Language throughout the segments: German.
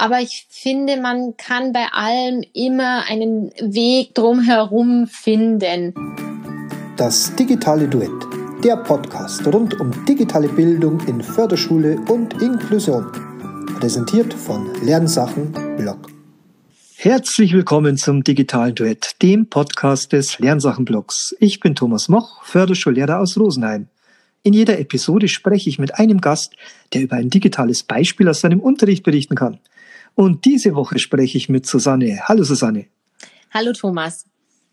Aber ich finde, man kann bei allem immer einen Weg drumherum finden. Das digitale Duett, der Podcast rund um digitale Bildung in Förderschule und Inklusion. Präsentiert von Lernsachen Blog. Herzlich willkommen zum digitalen Duett, dem Podcast des Lernsachen-Blogs. Ich bin Thomas Moch, Förderschullehrer aus Rosenheim. In jeder Episode spreche ich mit einem Gast, der über ein digitales Beispiel aus seinem Unterricht berichten kann. Und diese Woche spreche ich mit Susanne. Hallo Susanne. Hallo Thomas.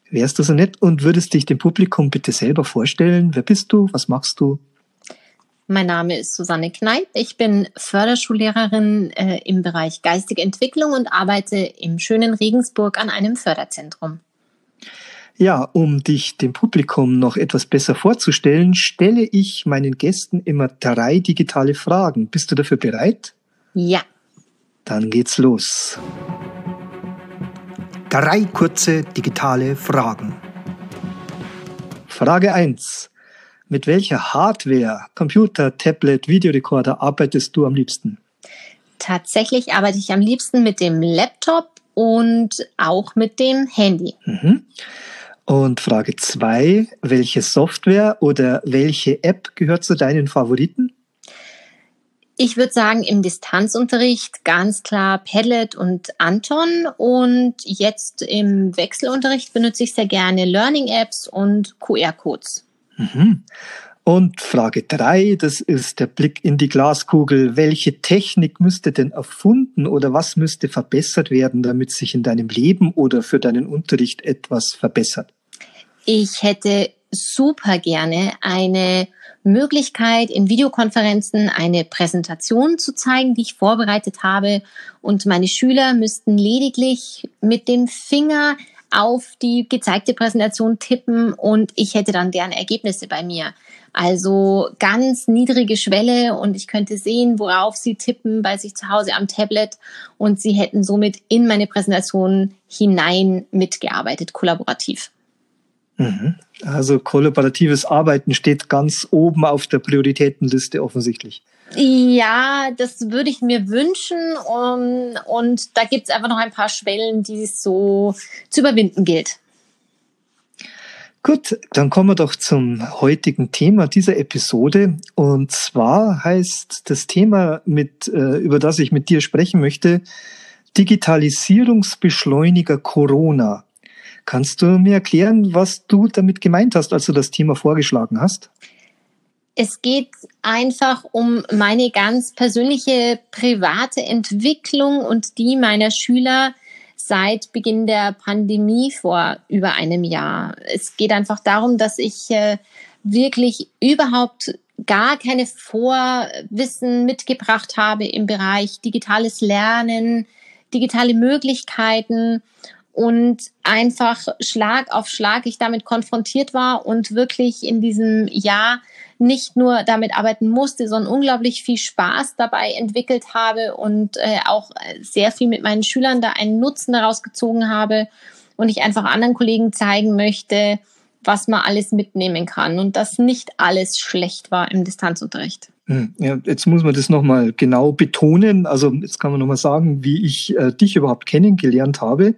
Wärst du so nett und würdest dich dem Publikum bitte selber vorstellen? Wer bist du? Was machst du? Mein Name ist Susanne Kneip. Ich bin Förderschullehrerin äh, im Bereich geistige Entwicklung und arbeite im schönen Regensburg an einem Förderzentrum. Ja, um dich dem Publikum noch etwas besser vorzustellen, stelle ich meinen Gästen immer drei digitale Fragen. Bist du dafür bereit? Ja. Dann geht's los. Drei kurze digitale Fragen. Frage 1. Mit welcher Hardware, Computer, Tablet, Videorekorder arbeitest du am liebsten? Tatsächlich arbeite ich am liebsten mit dem Laptop und auch mit dem Handy. Mhm. Und Frage zwei: welche Software oder welche App gehört zu deinen Favoriten? Ich würde sagen, im Distanzunterricht ganz klar Padlet und Anton. Und jetzt im Wechselunterricht benutze ich sehr gerne Learning-Apps und QR-Codes. Mhm. Und Frage drei: das ist der Blick in die Glaskugel. Welche Technik müsste denn erfunden oder was müsste verbessert werden, damit sich in deinem Leben oder für deinen Unterricht etwas verbessert? Ich hätte super gerne eine Möglichkeit, in Videokonferenzen eine Präsentation zu zeigen, die ich vorbereitet habe. Und meine Schüler müssten lediglich mit dem Finger auf die gezeigte Präsentation tippen und ich hätte dann deren Ergebnisse bei mir. Also ganz niedrige Schwelle und ich könnte sehen, worauf sie tippen bei sich zu Hause am Tablet und sie hätten somit in meine Präsentation hinein mitgearbeitet, kollaborativ. Mhm. Also kollaboratives Arbeiten steht ganz oben auf der Prioritätenliste offensichtlich. Ja, das würde ich mir wünschen und, und da gibt es einfach noch ein paar Schwellen, die es so zu überwinden gilt. Gut, dann kommen wir doch zum heutigen Thema dieser Episode. Und zwar heißt das Thema, mit, äh, über das ich mit dir sprechen möchte, Digitalisierungsbeschleuniger Corona. Kannst du mir erklären, was du damit gemeint hast, als du das Thema vorgeschlagen hast? Es geht einfach um meine ganz persönliche private Entwicklung und die meiner Schüler seit Beginn der Pandemie vor über einem Jahr. Es geht einfach darum, dass ich äh, wirklich überhaupt gar keine Vorwissen mitgebracht habe im Bereich digitales Lernen, digitale Möglichkeiten und einfach Schlag auf Schlag ich damit konfrontiert war und wirklich in diesem Jahr nicht nur damit arbeiten musste, sondern unglaublich viel Spaß dabei entwickelt habe und äh, auch sehr viel mit meinen Schülern da einen Nutzen daraus gezogen habe und ich einfach anderen Kollegen zeigen möchte, was man alles mitnehmen kann und dass nicht alles schlecht war im Distanzunterricht. Hm, ja, jetzt muss man das nochmal genau betonen. Also jetzt kann man nochmal sagen, wie ich äh, dich überhaupt kennengelernt habe.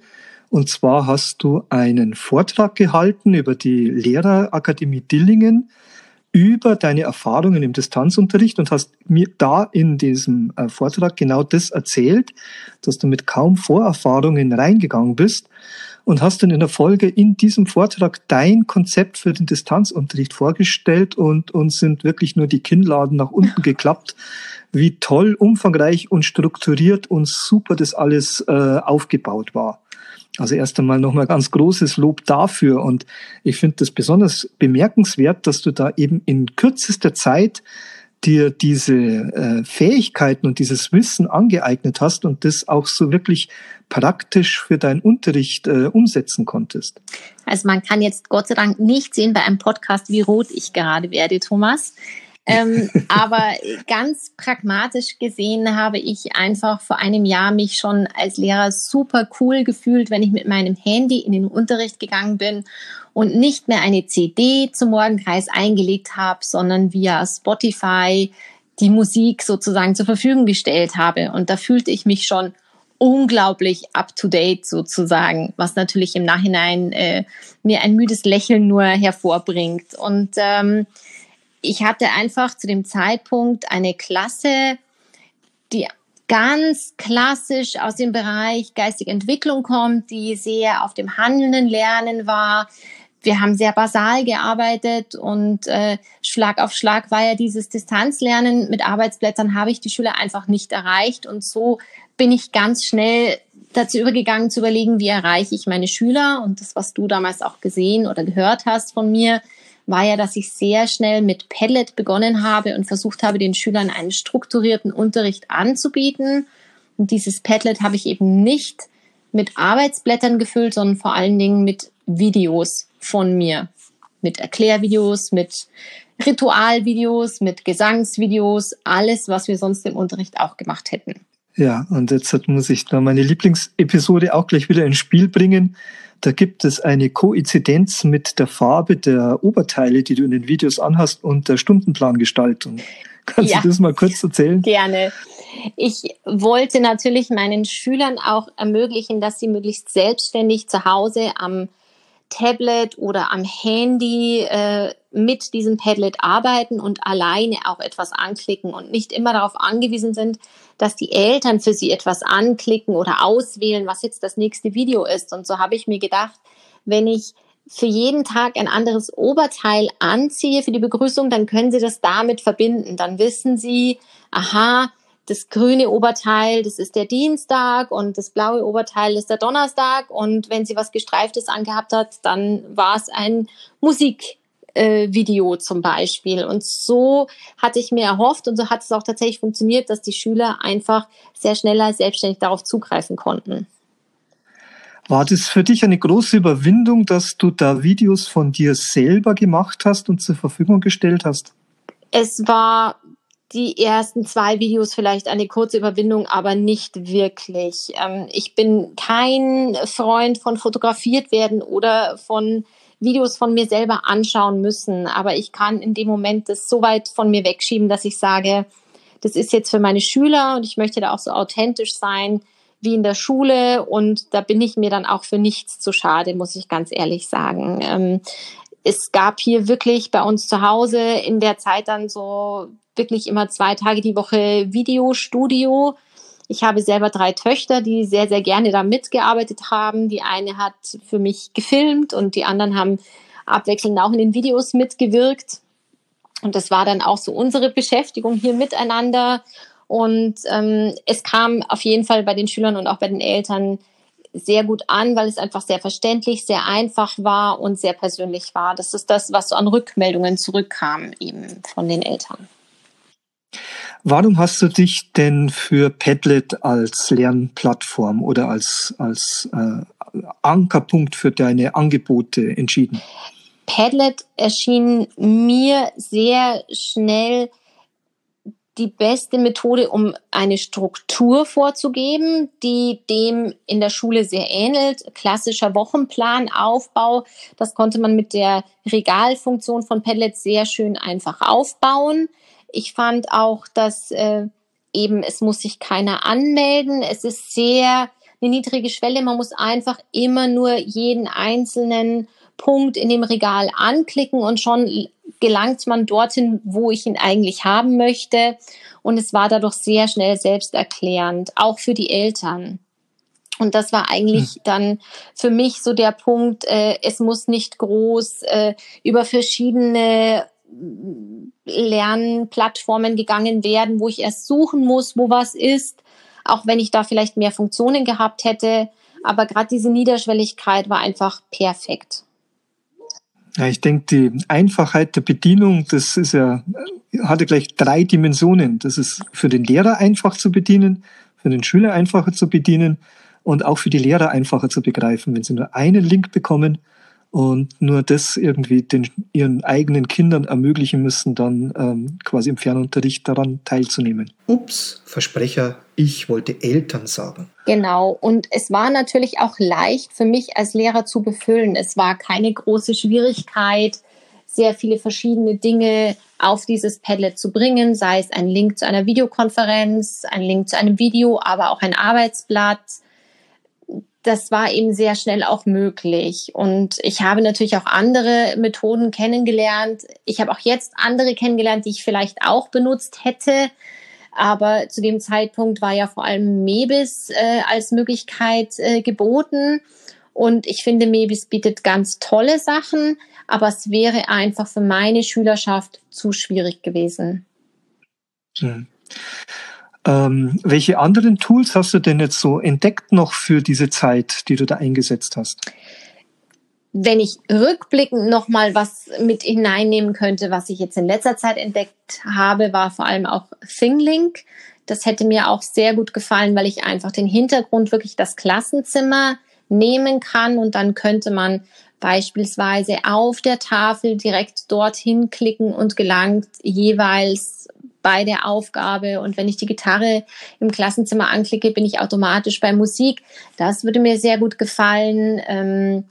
Und zwar hast du einen Vortrag gehalten über die Lehrerakademie Dillingen über deine Erfahrungen im Distanzunterricht und hast mir da in diesem äh, Vortrag genau das erzählt, dass du mit kaum Vorerfahrungen reingegangen bist und hast dann in der Folge in diesem Vortrag dein Konzept für den Distanzunterricht vorgestellt und uns sind wirklich nur die Kinnladen nach unten geklappt, wie toll, umfangreich und strukturiert und super das alles äh, aufgebaut war. Also erst einmal nochmal ganz großes Lob dafür. Und ich finde das besonders bemerkenswert, dass du da eben in kürzester Zeit dir diese äh, Fähigkeiten und dieses Wissen angeeignet hast und das auch so wirklich praktisch für deinen Unterricht äh, umsetzen konntest. Also man kann jetzt Gott sei Dank nicht sehen bei einem Podcast, wie rot ich gerade werde, Thomas. Ähm, aber ganz pragmatisch gesehen habe ich einfach vor einem Jahr mich schon als Lehrer super cool gefühlt, wenn ich mit meinem Handy in den Unterricht gegangen bin und nicht mehr eine CD zum Morgenkreis eingelegt habe, sondern via Spotify die Musik sozusagen zur Verfügung gestellt habe. Und da fühlte ich mich schon unglaublich up-to-date sozusagen, was natürlich im Nachhinein äh, mir ein müdes Lächeln nur hervorbringt. Und ähm, ich hatte einfach zu dem Zeitpunkt eine Klasse, die ganz klassisch aus dem Bereich geistige Entwicklung kommt, die sehr auf dem handelnden Lernen war. Wir haben sehr basal gearbeitet und äh, Schlag auf Schlag war ja dieses Distanzlernen. Mit Arbeitsblättern habe ich die Schüler einfach nicht erreicht und so bin ich ganz schnell dazu übergegangen zu überlegen, wie erreiche ich meine Schüler und das, was du damals auch gesehen oder gehört hast von mir, war ja, dass ich sehr schnell mit Padlet begonnen habe und versucht habe, den Schülern einen strukturierten Unterricht anzubieten. Und dieses Padlet habe ich eben nicht mit Arbeitsblättern gefüllt, sondern vor allen Dingen mit Videos von mir. Mit Erklärvideos, mit Ritualvideos, mit Gesangsvideos, alles, was wir sonst im Unterricht auch gemacht hätten. Ja, und jetzt muss ich da meine Lieblingsepisode auch gleich wieder ins Spiel bringen. Da gibt es eine Koinzidenz mit der Farbe der Oberteile, die du in den Videos anhast und der Stundenplangestaltung. Kannst ja, du das mal kurz erzählen? Gerne. Ich wollte natürlich meinen Schülern auch ermöglichen, dass sie möglichst selbstständig zu Hause am Tablet oder am Handy äh, mit diesem Padlet arbeiten und alleine auch etwas anklicken und nicht immer darauf angewiesen sind, dass die Eltern für sie etwas anklicken oder auswählen, was jetzt das nächste Video ist. Und so habe ich mir gedacht, wenn ich für jeden Tag ein anderes Oberteil anziehe für die Begrüßung, dann können Sie das damit verbinden. Dann wissen Sie, aha, das grüne Oberteil, das ist der Dienstag und das blaue Oberteil ist der Donnerstag. Und wenn sie was Gestreiftes angehabt hat, dann war es ein Musikvideo äh, zum Beispiel. Und so hatte ich mir erhofft und so hat es auch tatsächlich funktioniert, dass die Schüler einfach sehr schneller selbstständig darauf zugreifen konnten. War das für dich eine große Überwindung, dass du da Videos von dir selber gemacht hast und zur Verfügung gestellt hast? Es war die ersten zwei Videos vielleicht eine kurze Überwindung, aber nicht wirklich. Ähm, ich bin kein Freund von fotografiert werden oder von Videos von mir selber anschauen müssen, aber ich kann in dem Moment das so weit von mir wegschieben, dass ich sage, das ist jetzt für meine Schüler und ich möchte da auch so authentisch sein wie in der Schule und da bin ich mir dann auch für nichts zu schade, muss ich ganz ehrlich sagen. Ähm, es gab hier wirklich bei uns zu Hause in der Zeit dann so wirklich immer zwei Tage die Woche Videostudio. Ich habe selber drei Töchter, die sehr, sehr gerne da mitgearbeitet haben. Die eine hat für mich gefilmt und die anderen haben abwechselnd auch in den Videos mitgewirkt. Und das war dann auch so unsere Beschäftigung hier miteinander. Und ähm, es kam auf jeden Fall bei den Schülern und auch bei den Eltern sehr gut an, weil es einfach sehr verständlich, sehr einfach war und sehr persönlich war. Das ist das, was so an Rückmeldungen zurückkam eben von den Eltern. Warum hast du dich denn für Padlet als Lernplattform oder als, als äh, Ankerpunkt für deine Angebote entschieden? Padlet erschien mir sehr schnell die beste Methode, um eine Struktur vorzugeben, die dem in der Schule sehr ähnelt. Klassischer Wochenplanaufbau. Das konnte man mit der Regalfunktion von Padlet sehr schön einfach aufbauen. Ich fand auch, dass äh, eben es muss sich keiner anmelden. Es ist sehr eine niedrige Schwelle. Man muss einfach immer nur jeden einzelnen Punkt in dem Regal anklicken und schon gelangt man dorthin, wo ich ihn eigentlich haben möchte. Und es war dadurch sehr schnell selbsterklärend, auch für die Eltern. Und das war eigentlich hm. dann für mich so der Punkt, äh, es muss nicht groß äh, über verschiedene Lernplattformen gegangen werden, wo ich erst suchen muss, wo was ist, auch wenn ich da vielleicht mehr Funktionen gehabt hätte. Aber gerade diese Niederschwelligkeit war einfach perfekt. Ja, ich denke, die Einfachheit der Bedienung, das ist ja, hatte gleich drei Dimensionen. Das ist für den Lehrer einfach zu bedienen, für den Schüler einfacher zu bedienen und auch für die Lehrer einfacher zu begreifen. Wenn sie nur einen Link bekommen, und nur das irgendwie den, ihren eigenen Kindern ermöglichen müssen, dann ähm, quasi im Fernunterricht daran teilzunehmen. Ups, Versprecher, ich wollte Eltern sagen. Genau, und es war natürlich auch leicht für mich als Lehrer zu befüllen. Es war keine große Schwierigkeit, sehr viele verschiedene Dinge auf dieses Padlet zu bringen, sei es ein Link zu einer Videokonferenz, ein Link zu einem Video, aber auch ein Arbeitsblatt. Das war eben sehr schnell auch möglich. Und ich habe natürlich auch andere Methoden kennengelernt. Ich habe auch jetzt andere kennengelernt, die ich vielleicht auch benutzt hätte. Aber zu dem Zeitpunkt war ja vor allem Mebis äh, als Möglichkeit äh, geboten. Und ich finde, Mebis bietet ganz tolle Sachen, aber es wäre einfach für meine Schülerschaft zu schwierig gewesen. Hm. Ähm, welche anderen Tools hast du denn jetzt so entdeckt noch für diese Zeit, die du da eingesetzt hast? Wenn ich rückblickend noch mal was mit hineinnehmen könnte, was ich jetzt in letzter Zeit entdeckt habe, war vor allem auch ThingLink. Das hätte mir auch sehr gut gefallen, weil ich einfach den Hintergrund wirklich das Klassenzimmer nehmen kann und dann könnte man beispielsweise auf der Tafel direkt dorthin klicken und gelangt jeweils bei der Aufgabe. Und wenn ich die Gitarre im Klassenzimmer anklicke, bin ich automatisch bei Musik. Das würde mir sehr gut gefallen. Ähm,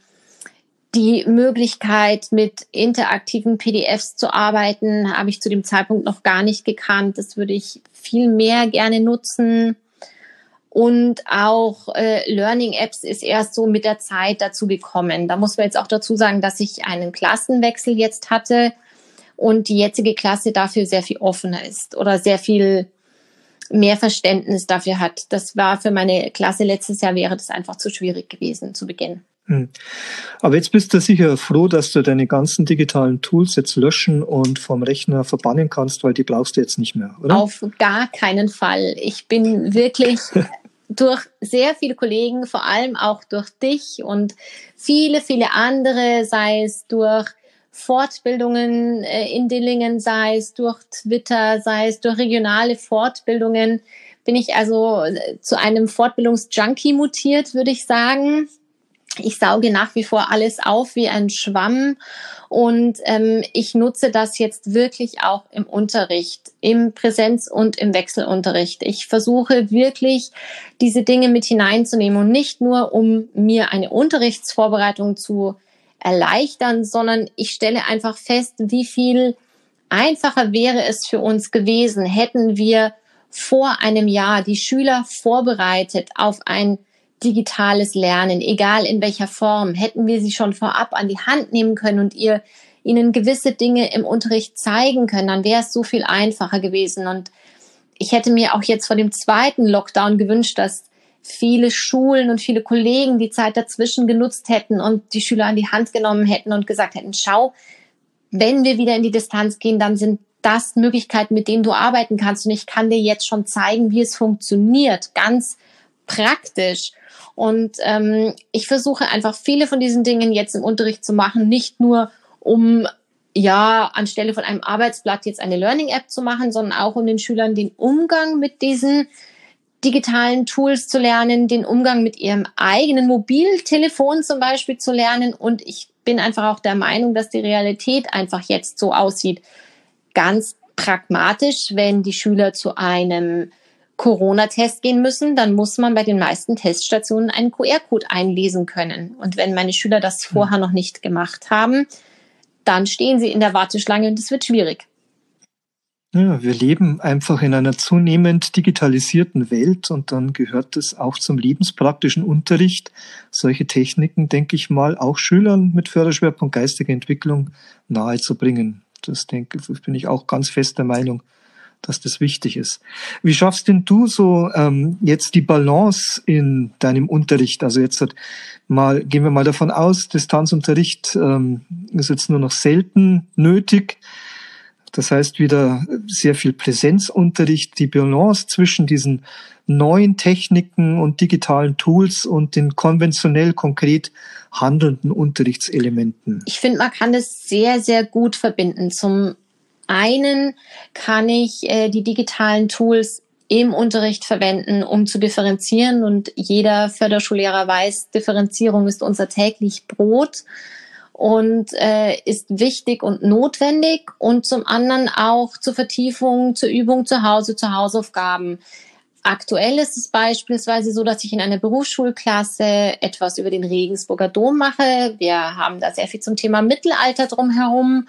die Möglichkeit, mit interaktiven PDFs zu arbeiten, habe ich zu dem Zeitpunkt noch gar nicht gekannt. Das würde ich viel mehr gerne nutzen. Und auch äh, Learning Apps ist erst so mit der Zeit dazu gekommen. Da muss man jetzt auch dazu sagen, dass ich einen Klassenwechsel jetzt hatte und die jetzige Klasse dafür sehr viel offener ist oder sehr viel mehr Verständnis dafür hat. Das war für meine Klasse letztes Jahr wäre das einfach zu schwierig gewesen zu Beginn. Hm. Aber jetzt bist du sicher froh, dass du deine ganzen digitalen Tools jetzt löschen und vom Rechner verbannen kannst, weil die brauchst du jetzt nicht mehr, oder? Auf gar keinen Fall. Ich bin wirklich durch sehr viele Kollegen, vor allem auch durch dich und viele, viele andere, sei es durch Fortbildungen äh, in Dillingen, sei es durch Twitter, sei es durch regionale Fortbildungen, bin ich also äh, zu einem Fortbildungsjunkie mutiert, würde ich sagen ich sauge nach wie vor alles auf wie ein Schwamm und ähm, ich nutze das jetzt wirklich auch im Unterricht, im Präsenz- und im Wechselunterricht. Ich versuche wirklich diese Dinge mit hineinzunehmen und nicht nur, um mir eine Unterrichtsvorbereitung zu erleichtern, sondern ich stelle einfach fest, wie viel einfacher wäre es für uns gewesen, hätten wir vor einem Jahr die Schüler vorbereitet auf ein digitales Lernen, egal in welcher Form, hätten wir sie schon vorab an die Hand nehmen können und ihr ihnen gewisse Dinge im Unterricht zeigen können, dann wäre es so viel einfacher gewesen. Und ich hätte mir auch jetzt vor dem zweiten Lockdown gewünscht, dass viele Schulen und viele Kollegen die Zeit dazwischen genutzt hätten und die Schüler an die Hand genommen hätten und gesagt hätten, schau, wenn wir wieder in die Distanz gehen, dann sind das Möglichkeiten, mit denen du arbeiten kannst. Und ich kann dir jetzt schon zeigen, wie es funktioniert, ganz praktisch. Und ähm, ich versuche einfach viele von diesen Dingen jetzt im Unterricht zu machen, nicht nur um ja anstelle von einem Arbeitsblatt jetzt eine Learning App zu machen, sondern auch um den Schülern den Umgang mit diesen digitalen Tools zu lernen, den Umgang mit ihrem eigenen Mobiltelefon zum Beispiel zu lernen. Und ich bin einfach auch der Meinung, dass die Realität einfach jetzt so aussieht. Ganz pragmatisch, wenn die Schüler zu einem Corona-Test gehen müssen, dann muss man bei den meisten Teststationen einen QR-Code einlesen können. Und wenn meine Schüler das hm. vorher noch nicht gemacht haben, dann stehen sie in der Warteschlange und es wird schwierig. Ja, wir leben einfach in einer zunehmend digitalisierten Welt und dann gehört es auch zum lebenspraktischen Unterricht, solche Techniken, denke ich mal, auch Schülern mit Förderschwerpunkt geistige Entwicklung nahezubringen. Das denke, bin ich auch ganz fest der Meinung dass das wichtig ist. Wie schaffst denn du so ähm, jetzt die Balance in deinem Unterricht? Also jetzt hat mal gehen wir mal davon aus, Distanzunterricht ähm, ist jetzt nur noch selten nötig. Das heißt wieder sehr viel Präsenzunterricht, die Balance zwischen diesen neuen Techniken und digitalen Tools und den konventionell konkret handelnden Unterrichtselementen. Ich finde, man kann das sehr, sehr gut verbinden. Zum einen kann ich äh, die digitalen Tools im Unterricht verwenden, um zu differenzieren. Und jeder Förderschullehrer weiß, Differenzierung ist unser täglich Brot und äh, ist wichtig und notwendig. Und zum anderen auch zur Vertiefung, zur Übung zu Hause, zu Hausaufgaben. aktuell ist es beispielsweise so, dass ich in einer Berufsschulklasse etwas über den Regensburger Dom mache. Wir haben da sehr viel zum Thema Mittelalter drumherum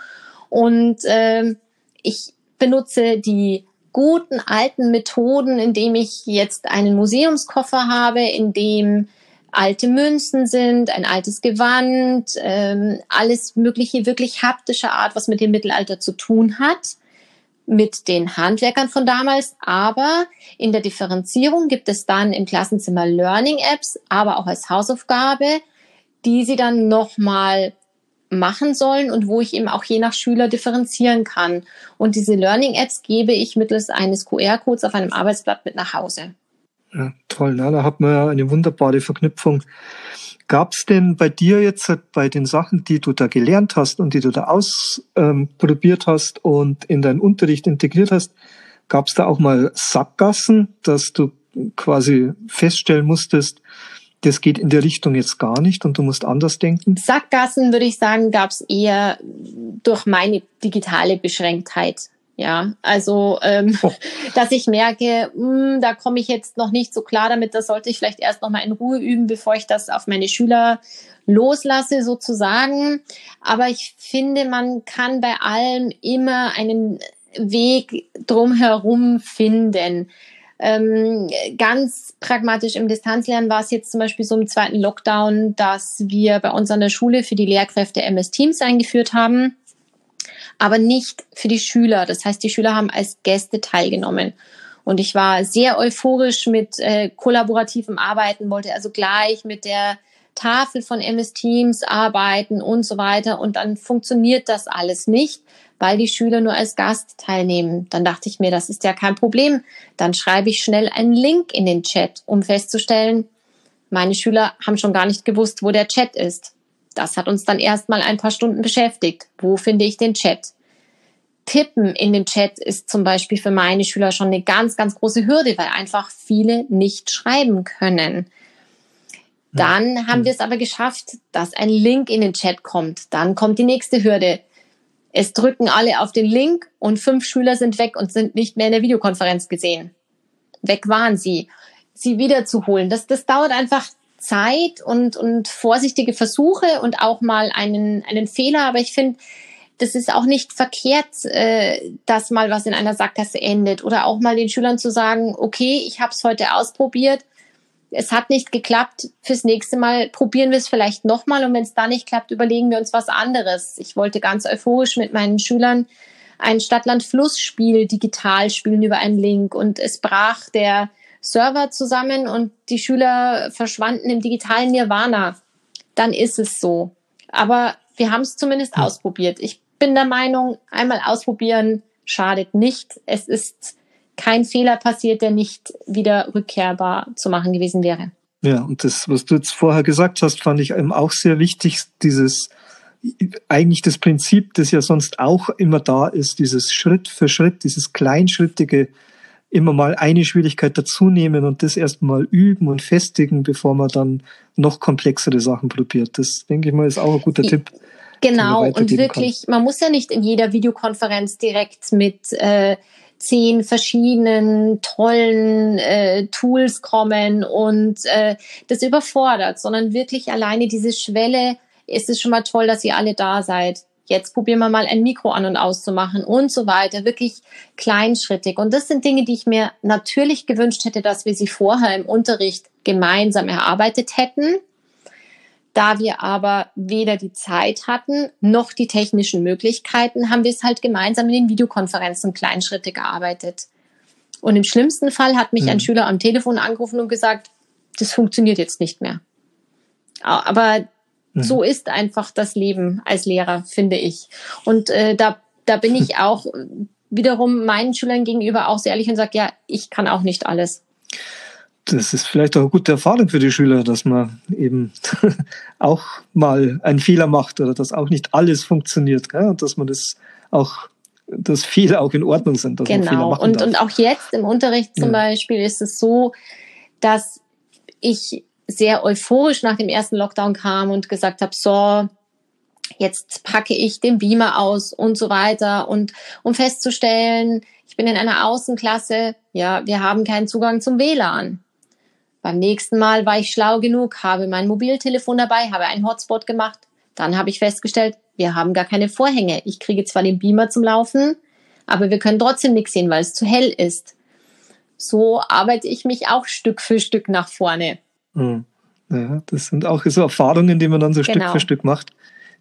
und äh, ich benutze die guten alten Methoden, indem ich jetzt einen Museumskoffer habe, in dem alte Münzen sind, ein altes Gewand, ähm, alles mögliche wirklich haptische Art, was mit dem Mittelalter zu tun hat, mit den Handwerkern von damals. Aber in der Differenzierung gibt es dann im Klassenzimmer Learning Apps, aber auch als Hausaufgabe, die sie dann nochmal machen sollen und wo ich eben auch je nach Schüler differenzieren kann. Und diese Learning Apps gebe ich mittels eines QR-Codes auf einem Arbeitsblatt mit nach Hause. Ja, toll, ne? da hat man ja eine wunderbare Verknüpfung. Gab es denn bei dir jetzt bei den Sachen, die du da gelernt hast und die du da ausprobiert ähm, hast und in deinen Unterricht integriert hast, gab es da auch mal Sackgassen, dass du quasi feststellen musstest, das geht in der Richtung jetzt gar nicht und du musst anders denken? Sackgassen, würde ich sagen, gab es eher durch meine digitale Beschränktheit. Ja, also ähm, oh. dass ich merke, mh, hm, da komme ich jetzt noch nicht so klar damit, da sollte ich vielleicht erst noch mal in Ruhe üben, bevor ich das auf meine Schüler loslasse sozusagen. Aber ich finde, man kann bei allem immer einen Weg drumherum finden. Ähm, ganz pragmatisch im Distanzlernen war es jetzt zum Beispiel so im zweiten Lockdown, dass wir bei uns an der Schule für die Lehrkräfte MS Teams eingeführt haben aber nicht für die Schüler. Das heißt, die Schüler haben als Gäste teilgenommen. Und ich war sehr euphorisch mit äh, kollaborativem Arbeiten, wollte also gleich mit der Tafel von MS Teams arbeiten und so weiter. Und dann funktioniert das alles nicht, weil die Schüler nur als Gast teilnehmen. Dann dachte ich mir, das ist ja kein Problem. Dann schreibe ich schnell einen Link in den Chat, um festzustellen, meine Schüler haben schon gar nicht gewusst, wo der Chat ist. Das hat uns dann erstmal ein paar Stunden beschäftigt. Wo finde ich den Chat? Tippen in den Chat ist zum Beispiel für meine Schüler schon eine ganz, ganz große Hürde, weil einfach viele nicht schreiben können. Dann haben wir es aber geschafft, dass ein Link in den Chat kommt. Dann kommt die nächste Hürde. Es drücken alle auf den Link und fünf Schüler sind weg und sind nicht mehr in der Videokonferenz gesehen. Weg waren sie. Sie wiederzuholen, das, das dauert einfach Zeit und, und vorsichtige Versuche und auch mal einen, einen Fehler. Aber ich finde, das ist auch nicht verkehrt, äh, dass mal was in einer Sackgasse endet. Oder auch mal den Schülern zu sagen, okay, ich habe es heute ausprobiert, es hat nicht geklappt, fürs nächste Mal probieren wir es vielleicht nochmal und wenn es da nicht klappt, überlegen wir uns was anderes. Ich wollte ganz euphorisch mit meinen Schülern ein Stadtland-Fluss-Spiel digital spielen über einen Link und es brach der Server zusammen und die Schüler verschwanden im digitalen Nirvana, dann ist es so. Aber wir haben es zumindest ja. ausprobiert. Ich bin der Meinung, einmal ausprobieren schadet nicht. Es ist kein Fehler passiert, der nicht wieder rückkehrbar zu machen gewesen wäre. Ja, und das, was du jetzt vorher gesagt hast, fand ich eben auch sehr wichtig, dieses eigentlich das Prinzip, das ja sonst auch immer da ist, dieses Schritt für Schritt, dieses kleinschrittige immer mal eine Schwierigkeit dazunehmen und das erstmal üben und festigen, bevor man dann noch komplexere Sachen probiert. Das denke ich mal ist auch ein guter Tipp. Genau, und wirklich, kann. man muss ja nicht in jeder Videokonferenz direkt mit äh, zehn verschiedenen tollen äh, Tools kommen und äh, das überfordert, sondern wirklich alleine diese Schwelle, ist es schon mal toll, dass ihr alle da seid jetzt probieren wir mal ein Mikro an und auszumachen und so weiter. Wirklich kleinschrittig. Und das sind Dinge, die ich mir natürlich gewünscht hätte, dass wir sie vorher im Unterricht gemeinsam erarbeitet hätten. Da wir aber weder die Zeit hatten noch die technischen Möglichkeiten, haben wir es halt gemeinsam in den Videokonferenzen kleinschrittig gearbeitet. Und im schlimmsten Fall hat mich mhm. ein Schüler am Telefon angerufen und gesagt, das funktioniert jetzt nicht mehr. Aber so mhm. ist einfach das Leben als Lehrer, finde ich. Und äh, da, da bin ich auch wiederum meinen Schülern gegenüber auch sehr ehrlich und sage, ja, ich kann auch nicht alles. Das ist vielleicht auch eine gute Erfahrung für die Schüler, dass man eben auch mal einen Fehler macht oder dass auch nicht alles funktioniert gell? und dass man das auch dass Fehler auch in Ordnung sind. Dass genau. Und, darf. und auch jetzt im Unterricht zum ja. Beispiel ist es so, dass ich sehr euphorisch nach dem ersten Lockdown kam und gesagt habe, so, jetzt packe ich den Beamer aus und so weiter und um festzustellen, ich bin in einer Außenklasse, ja, wir haben keinen Zugang zum WLAN. Beim nächsten Mal war ich schlau genug, habe mein Mobiltelefon dabei, habe einen Hotspot gemacht. Dann habe ich festgestellt, wir haben gar keine Vorhänge. Ich kriege zwar den Beamer zum Laufen, aber wir können trotzdem nichts sehen, weil es zu hell ist. So arbeite ich mich auch Stück für Stück nach vorne. Mhm. Ja, das sind auch so Erfahrungen, die man dann so genau. Stück für Stück macht.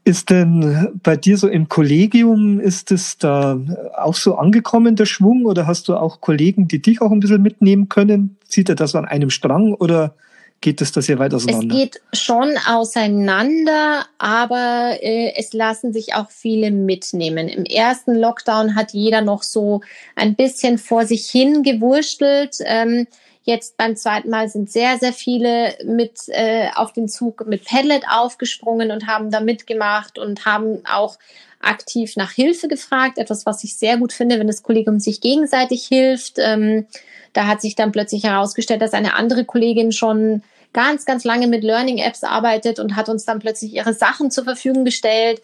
Ist denn bei dir so im Kollegium, ist es da auch so angekommen, der Schwung, oder hast du auch Kollegen, die dich auch ein bisschen mitnehmen können? Zieht er das an einem Strang oder geht es da sehr weit auseinander? Es geht schon auseinander, aber äh, es lassen sich auch viele mitnehmen. Im ersten Lockdown hat jeder noch so ein bisschen vor sich hin gewurschtelt. Ähm, Jetzt beim zweiten Mal sind sehr, sehr viele mit äh, auf den Zug mit Padlet aufgesprungen und haben da mitgemacht und haben auch aktiv nach Hilfe gefragt. Etwas, was ich sehr gut finde, wenn das Kollegium sich gegenseitig hilft. Ähm, da hat sich dann plötzlich herausgestellt, dass eine andere Kollegin schon ganz, ganz lange mit Learning-Apps arbeitet und hat uns dann plötzlich ihre Sachen zur Verfügung gestellt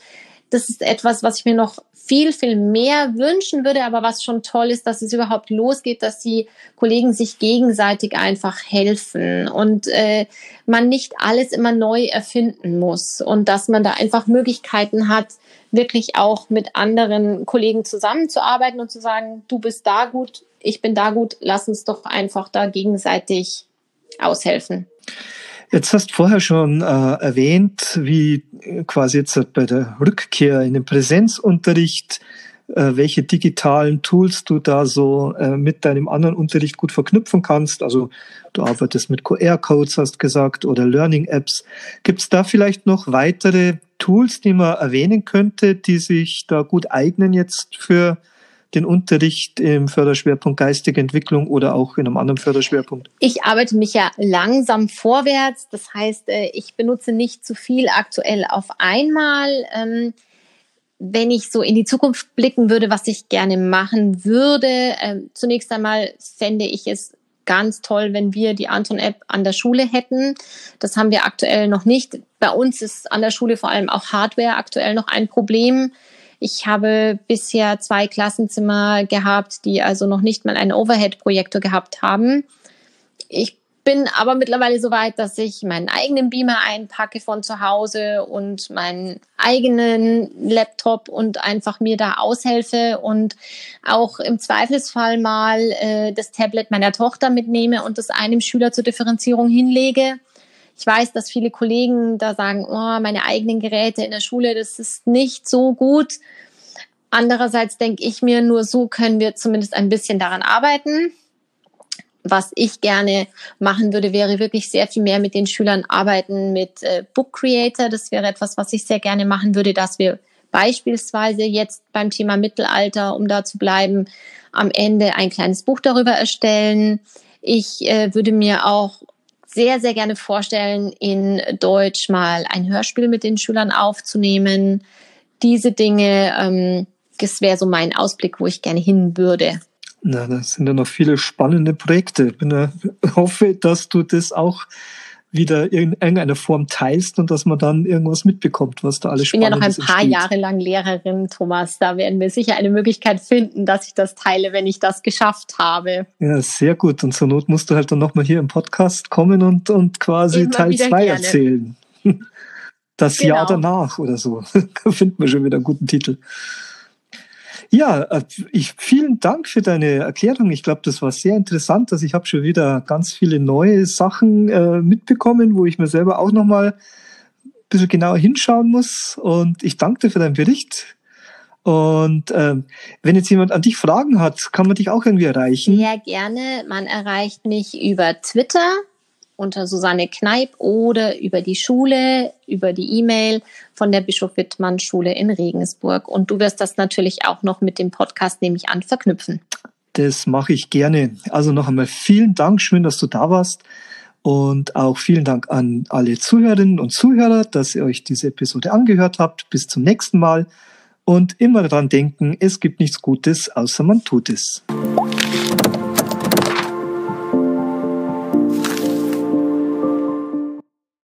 das ist etwas, was ich mir noch viel, viel mehr wünschen würde, aber was schon toll ist, dass es überhaupt losgeht, dass die Kollegen sich gegenseitig einfach helfen und äh, man nicht alles immer neu erfinden muss und dass man da einfach Möglichkeiten hat, wirklich auch mit anderen Kollegen zusammenzuarbeiten und zu sagen, du bist da gut, ich bin da gut, lass uns doch einfach da gegenseitig aushelfen. Jetzt hast du vorher schon äh, erwähnt, wie quasi jetzt bei der Rückkehr in den Präsenzunterricht, äh, welche digitalen Tools du da so äh, mit deinem anderen Unterricht gut verknüpfen kannst. Also du arbeitest mit QR-Codes, hast gesagt, oder Learning-Apps. Gibt es da vielleicht noch weitere Tools, die man erwähnen könnte, die sich da gut eignen jetzt für den Unterricht im Förderschwerpunkt geistige Entwicklung oder auch in einem anderen Förderschwerpunkt? Ich arbeite mich ja langsam vorwärts. Das heißt, äh, ich benutze nicht zu viel aktuell auf einmal. Ähm, wenn ich so in die Zukunft blicken würde, was ich gerne machen würde, ähm, zunächst einmal fände ich es ganz toll, wenn wir die Anton-App an der Schule hätten. Das haben wir aktuell noch nicht. Bei uns ist an der Schule vor allem auch Hardware aktuell noch ein Problem. Ich habe bisher zwei Klassenzimmer gehabt, die also noch nicht mal einen Overhead-Projektor gehabt haben. Ich bin aber mittlerweile so weit, dass ich meinen eigenen Beamer einpacke von zu Hause und meinen eigenen Laptop und einfach mir da aushelfe und auch im Zweifelsfall mal äh, das Tablet meiner Tochter mitnehme und das einem Schüler zur Differenzierung hinlege. Ich weiß, dass viele Kollegen da sagen, oh, meine eigenen Geräte in der Schule, das ist nicht so gut. Andererseits denke ich mir, nur so können wir zumindest ein bisschen daran arbeiten. Was ich gerne machen würde, wäre wirklich sehr viel mehr mit den Schülern arbeiten mit äh, Book Creator. Das wäre etwas, was ich sehr gerne machen würde, dass wir beispielsweise jetzt beim Thema Mittelalter, um da zu bleiben, am Ende ein kleines Buch darüber erstellen. Ich äh, würde mir auch sehr, sehr gerne vorstellen, in Deutsch mal ein Hörspiel mit den Schülern aufzunehmen. Diese Dinge, ähm, das wäre so mein Ausblick, wo ich gerne hin würde. Na, da sind ja noch viele spannende Projekte. Ich bin, äh, hoffe, dass du das auch wieder in irgendeiner Form teilst und dass man dann irgendwas mitbekommt, was da alles Ich bin ja noch ein paar entsteht. Jahre lang Lehrerin, Thomas. Da werden wir sicher eine Möglichkeit finden, dass ich das teile, wenn ich das geschafft habe. Ja, sehr gut. Und zur Not musst du halt dann nochmal hier im Podcast kommen und, und quasi Immer Teil 2 erzählen. Das genau. Jahr danach oder so. da finden wir schon wieder einen guten Titel. Ja, äh, ich, vielen Dank für deine Erklärung. Ich glaube, das war sehr interessant. Also ich habe schon wieder ganz viele neue Sachen äh, mitbekommen, wo ich mir selber auch nochmal ein bisschen genauer hinschauen muss. Und ich danke dir für deinen Bericht. Und ähm, wenn jetzt jemand an dich Fragen hat, kann man dich auch irgendwie erreichen? Sehr gerne. Man erreicht mich über Twitter unter Susanne Kneip oder über die Schule, über die E-Mail von der Bischof Wittmann Schule in Regensburg. Und du wirst das natürlich auch noch mit dem Podcast, nehme ich an, verknüpfen. Das mache ich gerne. Also noch einmal vielen Dank, schön, dass du da warst. Und auch vielen Dank an alle Zuhörerinnen und Zuhörer, dass ihr euch diese Episode angehört habt. Bis zum nächsten Mal. Und immer daran denken, es gibt nichts Gutes, außer man tut es.